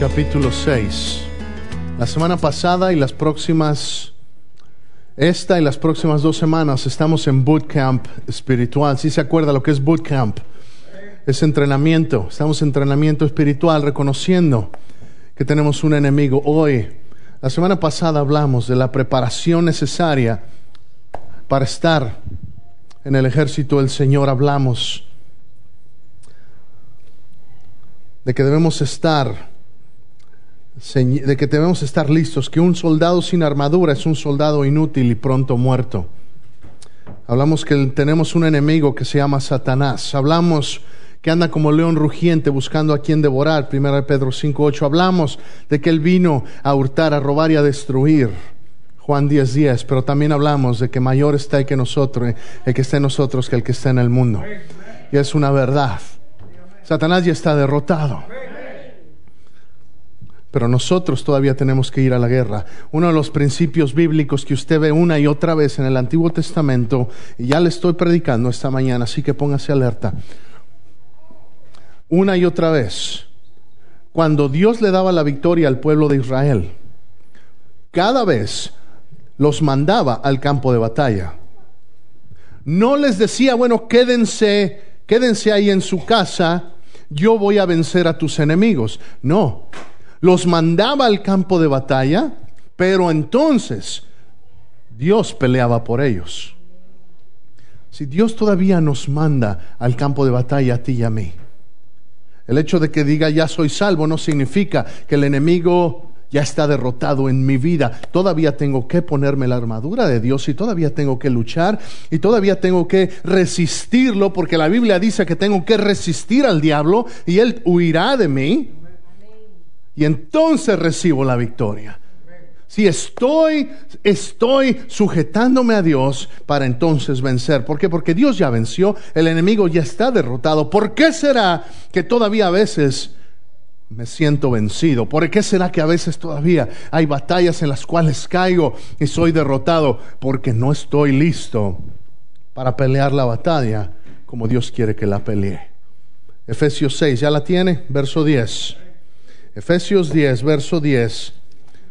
Capítulo 6. La semana pasada y las próximas, esta y las próximas dos semanas estamos en bootcamp espiritual. Si se acuerda lo que es bootcamp? Es entrenamiento. Estamos en entrenamiento espiritual reconociendo que tenemos un enemigo. Hoy, la semana pasada hablamos de la preparación necesaria para estar en el ejército del Señor. Hablamos de que debemos estar de que debemos estar listos, que un soldado sin armadura es un soldado inútil y pronto muerto. Hablamos que tenemos un enemigo que se llama Satanás. Hablamos que anda como león rugiente buscando a quien devorar. 1 Pedro 5.8. Hablamos de que él vino a hurtar, a robar y a destruir. Juan 10.10. 10. Pero también hablamos de que mayor está el que nosotros, el que está en nosotros que el que está en el mundo. Y es una verdad. Satanás ya está derrotado. Pero nosotros todavía tenemos que ir a la guerra. Uno de los principios bíblicos que usted ve una y otra vez en el Antiguo Testamento, y ya le estoy predicando esta mañana, así que póngase alerta. Una y otra vez, cuando Dios le daba la victoria al pueblo de Israel, cada vez los mandaba al campo de batalla. No les decía, bueno, quédense, quédense ahí en su casa yo voy a vencer a tus enemigos. No, los mandaba al campo de batalla, pero entonces Dios peleaba por ellos. Si Dios todavía nos manda al campo de batalla a ti y a mí, el hecho de que diga ya soy salvo no significa que el enemigo ya está derrotado en mi vida. Todavía tengo que ponerme la armadura de Dios y todavía tengo que luchar y todavía tengo que resistirlo porque la Biblia dice que tengo que resistir al diablo y él huirá de mí. Y entonces recibo la victoria. Si estoy, estoy sujetándome a Dios para entonces vencer. ¿Por qué? Porque Dios ya venció, el enemigo ya está derrotado. ¿Por qué será que todavía a veces me siento vencido? ¿Por qué será que a veces todavía hay batallas en las cuales caigo y soy derrotado? Porque no estoy listo para pelear la batalla como Dios quiere que la pelee. Efesios 6, ¿ya la tiene? Verso 10. Efesios 10, verso 10.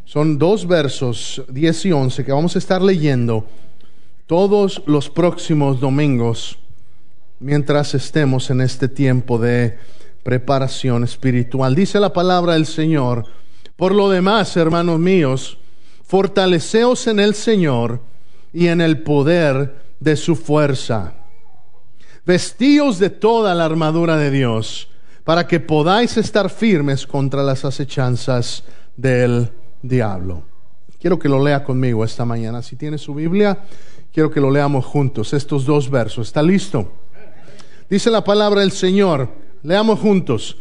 Son dos versos, 10 y 11, que vamos a estar leyendo todos los próximos domingos mientras estemos en este tiempo de preparación espiritual. Dice la palabra del Señor. Por lo demás, hermanos míos, fortaleceos en el Señor y en el poder de su fuerza. Vestíos de toda la armadura de Dios, para que podáis estar firmes contra las acechanzas del diablo. Quiero que lo lea conmigo esta mañana. Si tiene su Biblia, quiero que lo leamos juntos, estos dos versos. ¿Está listo? Dice la palabra del Señor Leamos juntos.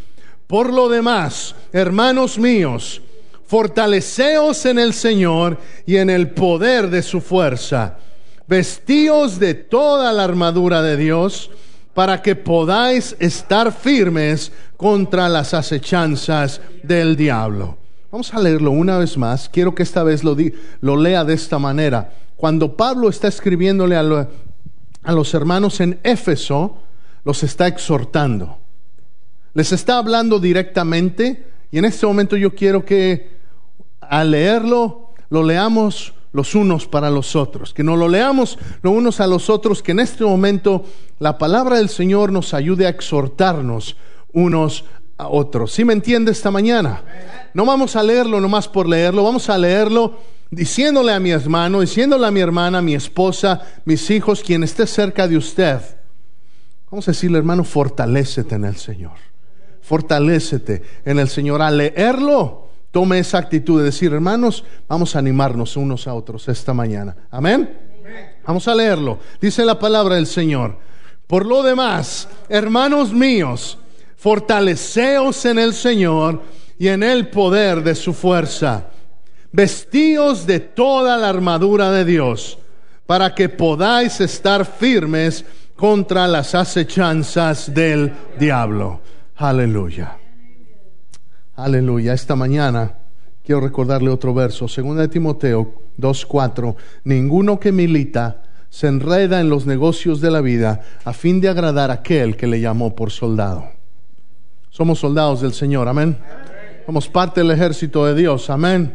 Por lo demás, hermanos míos, fortaleceos en el Señor y en el poder de su fuerza. Vestíos de toda la armadura de Dios para que podáis estar firmes contra las acechanzas del diablo. Vamos a leerlo una vez más. Quiero que esta vez lo, lo lea de esta manera. Cuando Pablo está escribiéndole a, a los hermanos en Éfeso, los está exhortando les está hablando directamente y en este momento yo quiero que al leerlo lo leamos los unos para los otros, que no lo leamos los unos a los otros, que en este momento la palabra del Señor nos ayude a exhortarnos unos a otros. ¿Sí me entiende esta mañana? No vamos a leerlo nomás por leerlo, vamos a leerlo diciéndole a mi hermano, diciéndole a mi hermana, mi esposa, mis hijos, quien esté cerca de usted. Vamos a decirle, hermano, fortalécete en el Señor fortalécete en el Señor. Al leerlo, tome esa actitud de decir, hermanos, vamos a animarnos unos a otros esta mañana. Amén. Vamos a leerlo. Dice la palabra del Señor. Por lo demás, hermanos míos, fortaleceos en el Señor y en el poder de su fuerza. Vestíos de toda la armadura de Dios, para que podáis estar firmes contra las acechanzas del diablo. Aleluya. Aleluya. Esta mañana quiero recordarle otro verso, Segunda de Timoteo 2:4. Ninguno que milita se enreda en los negocios de la vida a fin de agradar a aquel que le llamó por soldado. Somos soldados del Señor, amén. Somos parte del ejército de Dios. Amén.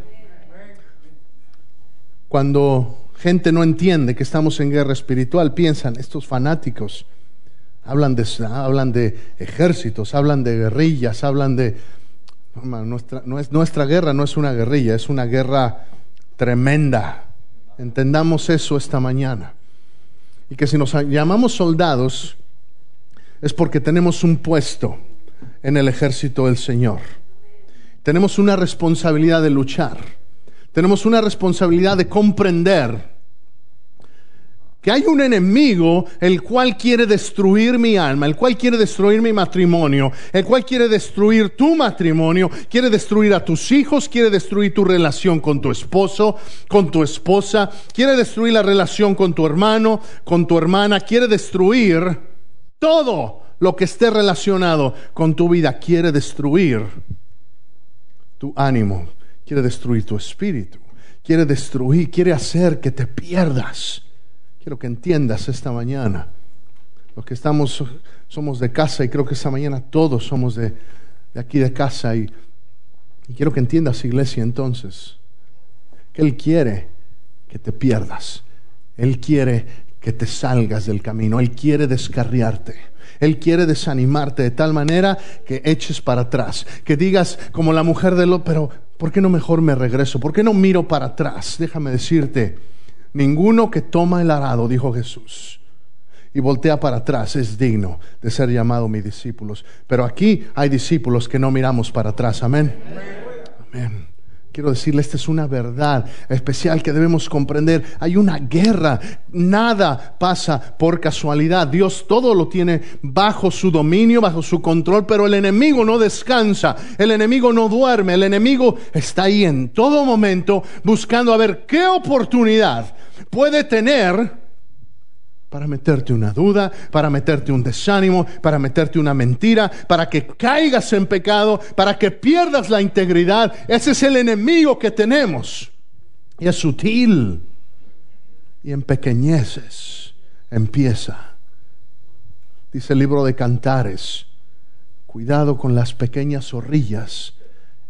Cuando gente no entiende que estamos en guerra espiritual, piensan, estos fanáticos hablan de, hablan de ejércitos, hablan de guerrillas, hablan de... nuestra, no es, nuestra guerra no es una guerrilla, es una guerra tremenda. Entendamos eso esta mañana. Y que si nos llamamos soldados es porque tenemos un puesto en el ejército del Señor. Tenemos una responsabilidad de luchar. Tenemos una responsabilidad de comprender que hay un enemigo el cual quiere destruir mi alma, el cual quiere destruir mi matrimonio, el cual quiere destruir tu matrimonio, quiere destruir a tus hijos, quiere destruir tu relación con tu esposo, con tu esposa, quiere destruir la relación con tu hermano, con tu hermana, quiere destruir todo lo que esté relacionado con tu vida, quiere destruir tu ánimo, quiere destruir tu espíritu, quiere destruir, quiere hacer que te pierdas. Quiero que entiendas esta mañana. Los que estamos, somos de casa y creo que esta mañana todos somos de, aquí de casa y, y quiero que entiendas, iglesia, entonces, que Él quiere que te pierdas. Él quiere que te salgas del camino. Él quiere descarriarte. Él quiere desanimarte de tal manera que eches para atrás, que digas como la mujer de lo, pero ¿por qué no mejor me regreso? ¿Por qué no miro para atrás? Déjame decirte, ninguno que toma el arado, dijo Jesús, y voltea para atrás es digno de ser llamado mis discípulos. Pero aquí hay discípulos que no miramos para atrás. Amén. Amén. Quiero decirle, esta es una verdad especial que debemos comprender. Hay una guerra, nada pasa por casualidad. Dios todo lo tiene bajo su dominio, bajo su control, pero el enemigo no descansa, el enemigo no duerme, el enemigo está ahí en todo momento buscando a ver qué oportunidad puede tener para meterte una duda, para meterte un desánimo, para meterte una mentira, para que caigas en pecado, para que pierdas la integridad. Ese es el enemigo que tenemos. Y es sutil. Y en pequeñeces empieza. Dice el libro de Cantares, cuidado con las pequeñas zorrillas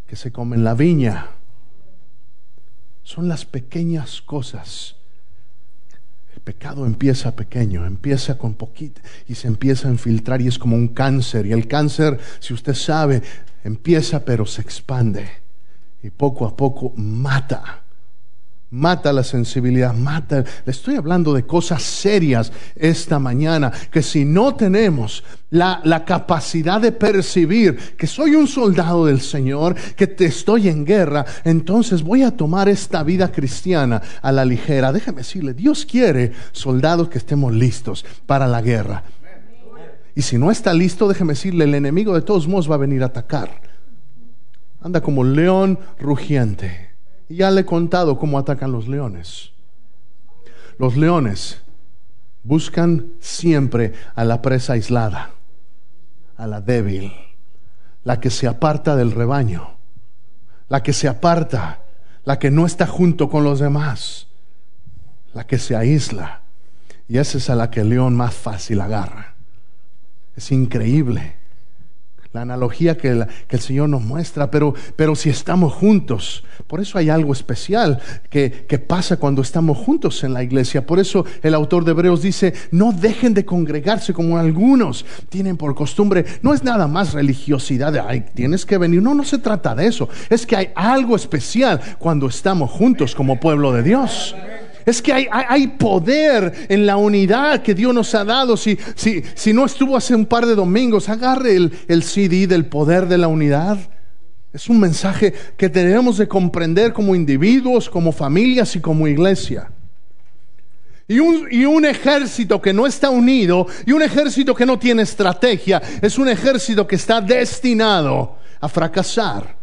que se comen la viña. Son las pequeñas cosas pecado empieza pequeño, empieza con poquito y se empieza a infiltrar y es como un cáncer. Y el cáncer, si usted sabe, empieza pero se expande y poco a poco mata mata la sensibilidad, mata. Le estoy hablando de cosas serias esta mañana, que si no tenemos la, la, capacidad de percibir que soy un soldado del Señor, que te estoy en guerra, entonces voy a tomar esta vida cristiana a la ligera. Déjame decirle, Dios quiere soldados que estemos listos para la guerra. Y si no está listo, déjeme decirle, el enemigo de todos modos va a venir a atacar. Anda como león rugiente ya le he contado cómo atacan los leones. Los leones buscan siempre a la presa aislada, a la débil, la que se aparta del rebaño, la que se aparta, la que no está junto con los demás, la que se aísla. Y esa es a la que el león más fácil agarra. Es increíble la analogía que, el Señor nos muestra, pero, pero si estamos juntos, por eso hay algo especial que, que pasa cuando estamos juntos en la iglesia. Por eso el autor de Hebreos dice, no dejen de congregarse como algunos tienen por costumbre. No es nada más religiosidad de, ay, tienes que venir. No, no se trata de eso. Es que hay algo especial cuando estamos juntos como pueblo de Dios. Es que hay, poder en la unidad que Dios nos ha dado. Si, si, si no estuvo hace un par de domingos, agarre el, el CD del poder de la unidad. Es un mensaje que debemos de comprender como individuos, como familias y como iglesia. Y un, y un, ejército que no está unido y un ejército que no tiene estrategia es un ejército que está destinado a fracasar.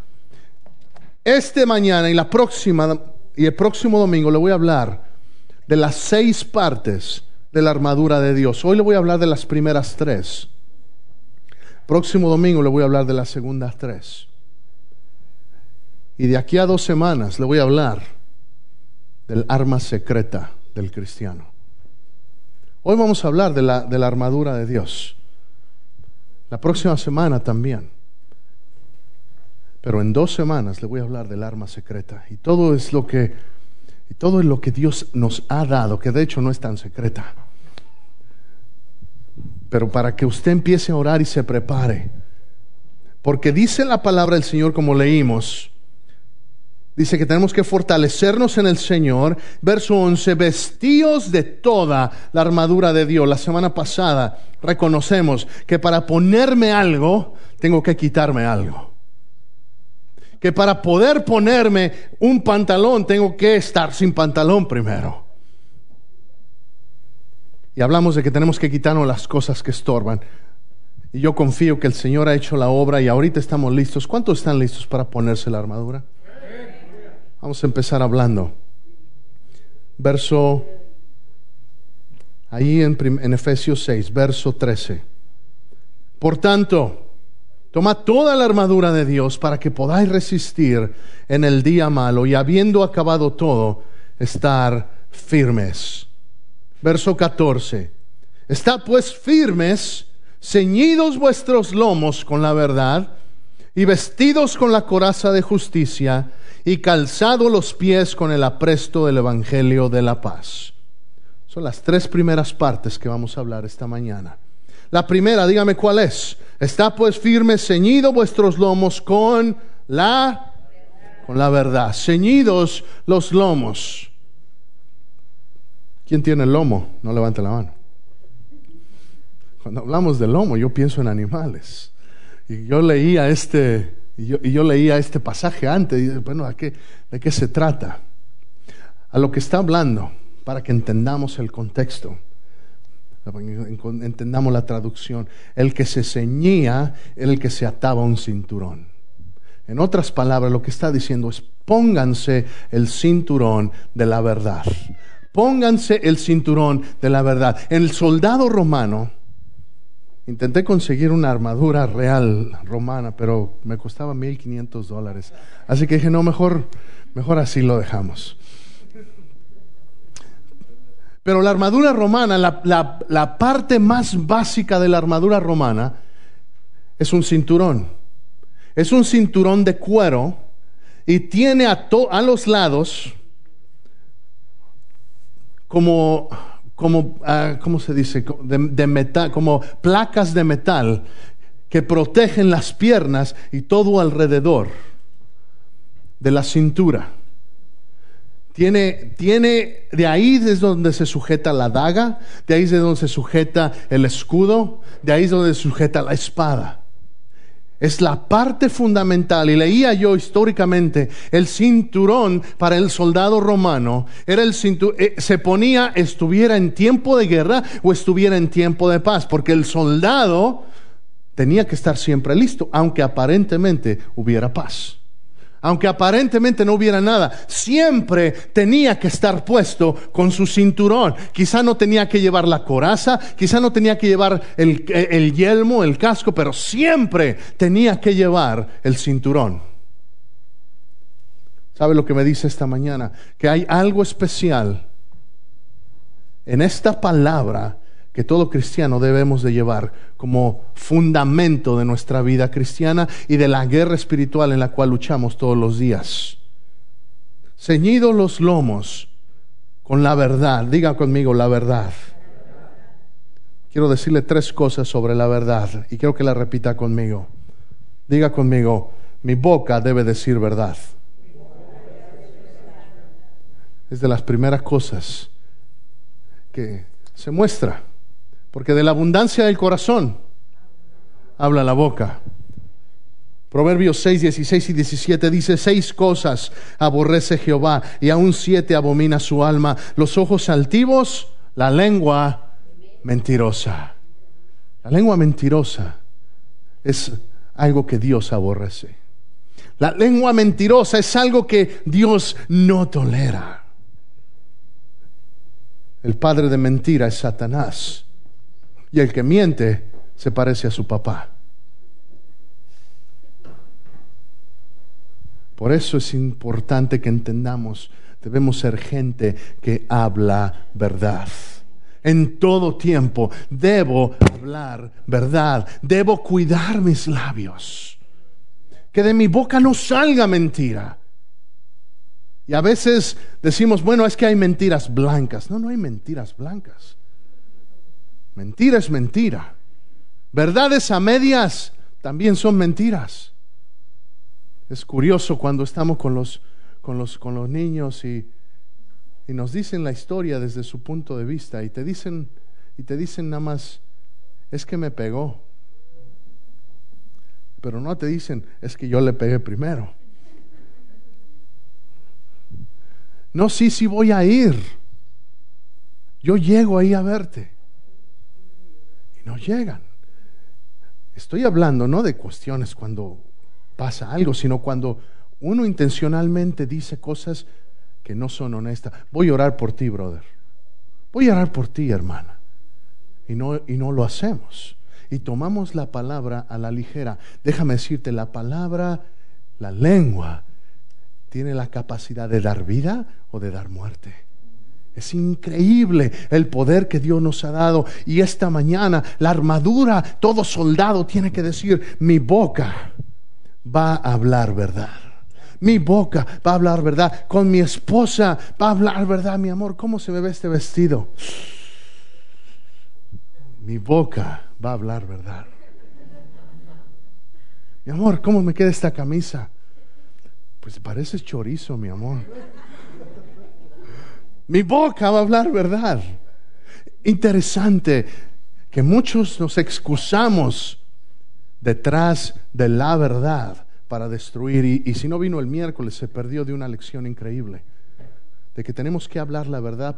Este mañana y la próxima y el próximo domingo le voy a hablar de las seis partes de la armadura de Dios. Hoy le voy a hablar de las primeras tres. Próximo domingo le voy a hablar de las segundas tres. Y de aquí a dos semanas le voy a hablar del arma secreta del cristiano. Hoy vamos a hablar de la, de la armadura de Dios. La próxima semana también. Pero en dos semanas le voy a hablar del arma secreta. Y todo es lo que, y todo lo que Dios nos ha dado, que de hecho no es tan secreta. Pero para que usted empiece a orar y se prepare. Porque dice la palabra del Señor como leímos, Dice que tenemos que fortalecernos en el Señor. Verso 11, vestidos de toda la armadura de Dios. La semana pasada reconocemos que para ponerme algo, tengo que quitarme algo. Que para poder ponerme un pantalón, tengo que estar sin pantalón primero. Y hablamos de que tenemos que quitarnos las cosas que estorban. Y yo confío que el Señor ha hecho la obra y ahorita estamos listos. ¿Cuántos están listos para ponerse la armadura? Vamos a empezar hablando. Verso, ahí en, en Efesios 6, verso 13. Por tanto, Toma toda la armadura de Dios para que podáis resistir en el día malo y habiendo acabado todo, estar firmes. Verso 14. Estad pues firmes, ceñidos vuestros lomos con la verdad y vestidos con la coraza de justicia y calzado los pies con el apresto del Evangelio de la paz. Son las tres primeras partes que vamos a hablar esta mañana. La primera, dígame cuál es. Está pues firme, ceñido vuestros lomos con la con la verdad. Ceñidos los lomos. ¿Quién tiene el lomo? No levante la mano. Cuando hablamos de lomo, yo pienso en animales. Y yo leía este y yo, leía este pasaje antes y bueno, ¿a qué, ¿de qué se trata? A lo que está hablando, para que entendamos el contexto, entendamos la traducción. El que se ceñía el que se ataba un cinturón. En otras palabras, lo que está diciendo es pónganse el cinturón de la verdad. Pónganse el cinturón de la verdad. El soldado romano, Intenté conseguir una armadura real romana, pero me costaba 1.500 dólares. Así que dije, no, mejor, mejor así lo dejamos. Pero la armadura romana, la, parte más básica de la armadura romana, es un cinturón. Es un cinturón de cuero y tiene a, a los lados como como, ah, ¿cómo se dice? De, metal, como placas de metal que protegen las piernas y todo alrededor de la cintura. Tiene, tiene, de ahí es donde se sujeta la daga, de ahí es donde se sujeta el escudo, de ahí es donde se sujeta la espada. Es la parte fundamental. Y leía yo históricamente, el cinturón para el soldado romano era el cinturón, eh, se ponía, estuviera en tiempo de guerra o estuviera en tiempo de paz, porque el soldado tenía que estar siempre listo, aunque aparentemente hubiera paz aunque aparentemente no hubiera nada, siempre tenía que estar puesto con su cinturón. Quizá no tenía que llevar la coraza, quizá no tenía que llevar el, yelmo, el casco, pero siempre tenía que llevar el cinturón. ¿Sabe lo que me dice esta mañana? Que hay algo especial en esta palabra que todo cristiano debemos de llevar como fundamento de nuestra vida cristiana y de la guerra espiritual en la cual luchamos todos los días. Ceñidos los lomos con la verdad, diga conmigo la verdad. Quiero decirle tres cosas sobre la verdad y quiero que la repita conmigo. Diga conmigo, mi boca debe decir verdad. Es de las primeras cosas que se muestra porque de la abundancia del corazón habla la boca. Proverbios 6, 16 y 17 dice, seis cosas aborrece Jehová y aún siete abomina su alma, los ojos altivos, la lengua mentirosa. La lengua mentirosa es algo que Dios aborrece. La lengua mentirosa es algo que Dios no tolera. El padre de mentira es Satanás. Y el que miente se parece a su papá. Por eso es importante que entendamos, debemos ser gente que habla verdad. En todo tiempo debo hablar verdad, debo cuidar mis labios. que de mi boca no salga mentira. Y a veces decimos, bueno, es que hay mentiras blancas. No, no hay mentiras blancas. Mentira es mentira. Verdades a medias también son mentiras. Es curioso cuando estamos con los, con los, con los niños y, y nos dicen la historia desde su punto de vista y te dicen, y te dicen nada más, es que me pegó. Pero no te dicen, es que yo le pegué primero. No, sí, sí voy a ir. Yo llego ahí a verte. No llegan. Estoy hablando no de cuestiones cuando pasa algo, sino cuando uno intencionalmente dice cosas que no son honestas. Voy a orar por ti, brother. Voy a orar por ti, hermana. Y no, y no lo hacemos. Y tomamos la palabra a la ligera. Déjame decirte, la palabra, la lengua, tiene la capacidad de dar vida o de dar muerte. Es increíble el poder que Dios nos ha dado. Y esta mañana la armadura, todo soldado tiene que decir, mi boca va a hablar verdad. Mi boca va a hablar verdad. Con mi esposa va a hablar verdad, mi amor. ¿Cómo se me ve este vestido? Mi boca va a hablar verdad. Mi amor, ¿cómo me queda esta camisa? Pues parece chorizo, mi amor. Mi boca va a hablar verdad. Interesante que muchos nos excusamos detrás de la verdad para destruir. Y, si no vino el miércoles, se perdió de una lección increíble. De que tenemos que hablar la verdad